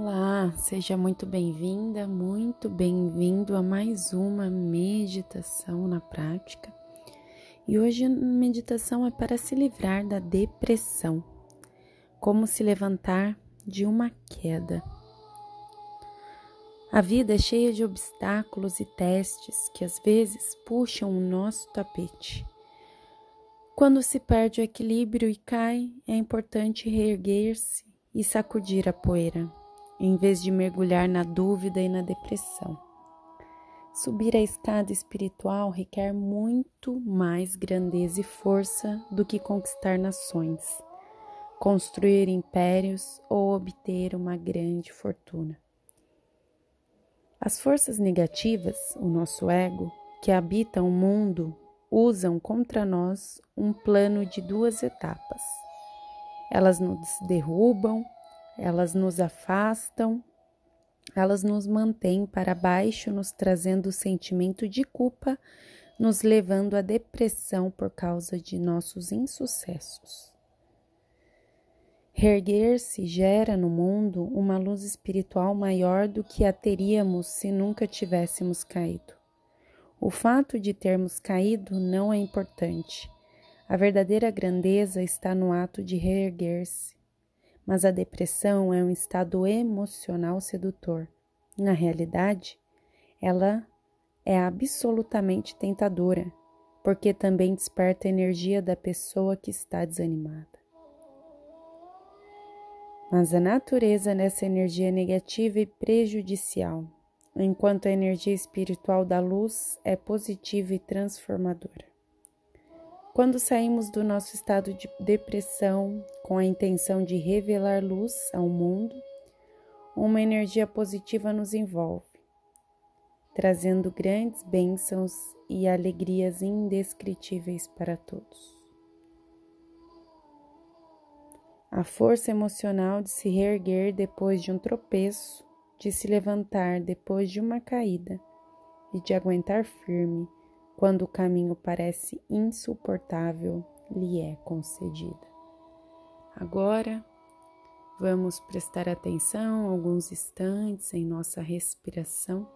Olá, seja muito bem-vinda, muito bem-vindo a mais uma meditação na prática. E hoje a meditação é para se livrar da depressão. Como se levantar de uma queda. A vida é cheia de obstáculos e testes que às vezes puxam o nosso tapete. Quando se perde o equilíbrio e cai, é importante reerguer-se e sacudir a poeira, em vez de mergulhar na dúvida e na depressão. Subir a escada espiritual requer muito mais grandeza e força do que conquistar nações, construir impérios ou obter uma grande fortuna. As forças negativas, o nosso ego, que habita o mundo usam contra nós um plano de duas etapas. Elas nos derrubam, elas nos afastam, elas nos mantêm para baixo, nos trazendo o sentimento de culpa, nos levando à depressão por causa de nossos insucessos. Reerguer-se gera no mundo uma luz espiritual maior do que a teríamos se nunca tivéssemos caído. O fato de termos caído não é importante. A verdadeira grandeza está no ato de reerguer-se. Mas a depressão é um estado emocional sedutor. Na realidade, ela é absolutamente tentadora, porque também desperta a energia da pessoa que está desanimada. Mas a natureza dessa energia negativa e prejudicial enquanto a energia espiritual da luz é positiva e transformadora. Quando saímos do nosso estado de depressão com a intenção de revelar luz ao mundo, uma energia positiva nos envolve, trazendo grandes bênçãos e alegrias indescritíveis para todos. A força emocional de se reerguer depois de um tropeço de se levantar depois de uma caída e de aguentar firme quando o caminho parece insuportável, lhe é concedida. Agora, vamos prestar atenção alguns instantes em nossa respiração,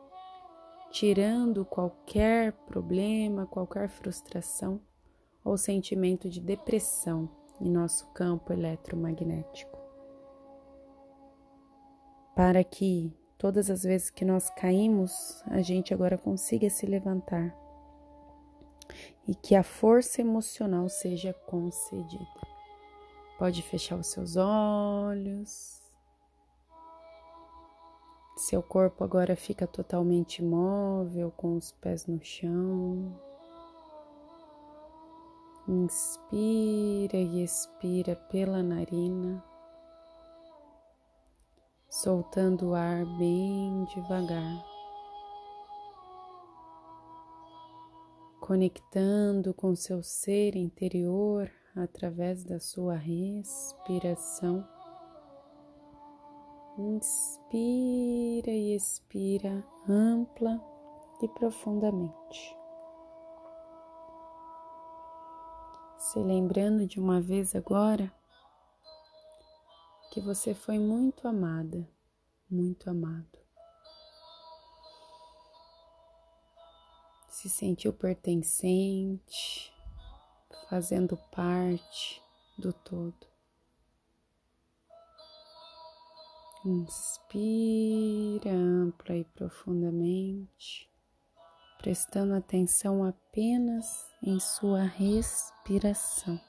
tirando qualquer problema, qualquer frustração ou sentimento de depressão em nosso campo eletromagnético para que todas as vezes que nós caímos, a gente agora consiga se levantar e que a força emocional seja concedida. Pode fechar os seus olhos. Seu corpo agora fica totalmente imóvel, com os pés no chão. Inspira e expira pela narina soltando o ar bem devagar, conectando com seu ser interior através da sua respiração. Inspira e expira ampla e profundamente. Se lembrando de uma vez agora que você foi muito amada, muito amado. Se sentiu pertencente, fazendo parte do todo. Inspira ampla e profundamente, prestando atenção apenas em sua respiração.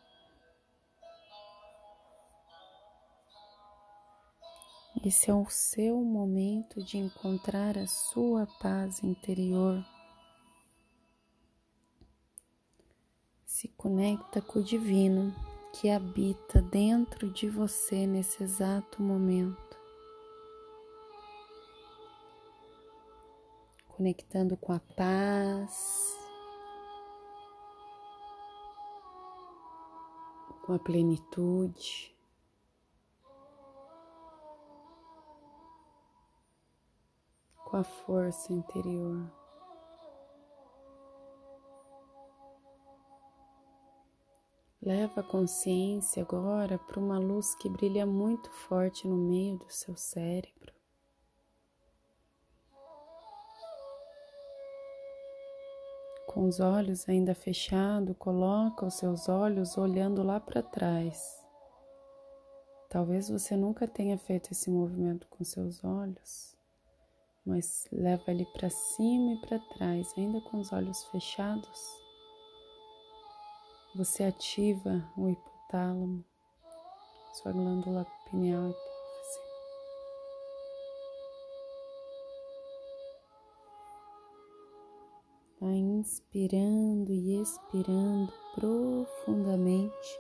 Esse é o seu momento de encontrar a sua paz interior. Se conecta com o divino que habita dentro de você nesse exato momento. Conectando com a paz, com a plenitude. com a força interior. Leva a consciência agora para uma luz que brilha muito forte no meio do seu cérebro. Com os olhos ainda fechados, coloca os seus olhos olhando lá para trás. Talvez você nunca tenha feito esse movimento com seus olhos, mas leva ele para cima e para trás, ainda com os olhos fechados. Você ativa o hipotálamo, sua glândula pineal hipófise. Vai inspirando e expirando profundamente.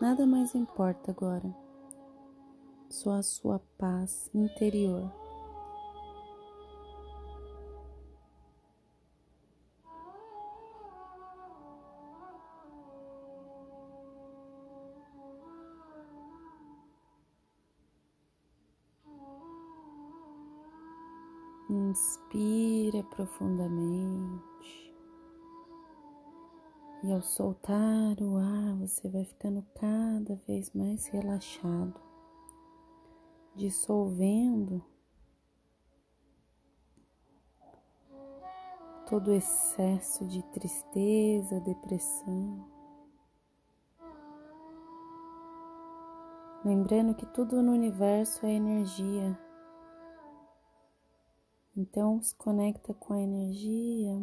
Nada mais importa agora. Só a sua paz interior. Profundamente. E ao soltar o ar, você vai ficando cada vez mais relaxado, dissolvendo todo o excesso de tristeza, depressão. Lembrando que tudo no universo é energia. Então se conecta com a energia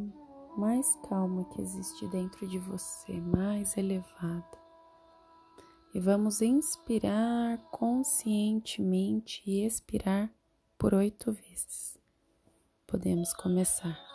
mais calma que existe dentro de você, mais elevada. E vamos inspirar conscientemente e expirar por oito vezes. Podemos começar.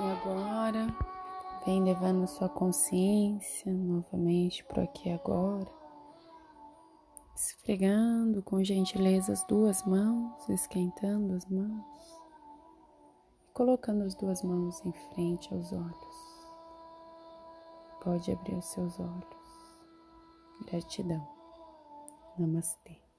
E agora, vem levando sua consciência novamente para aqui agora, esfregando com gentileza as duas mãos, esquentando as mãos, colocando as duas mãos em frente aos olhos. Pode abrir os seus olhos. Gratidão. Namastê.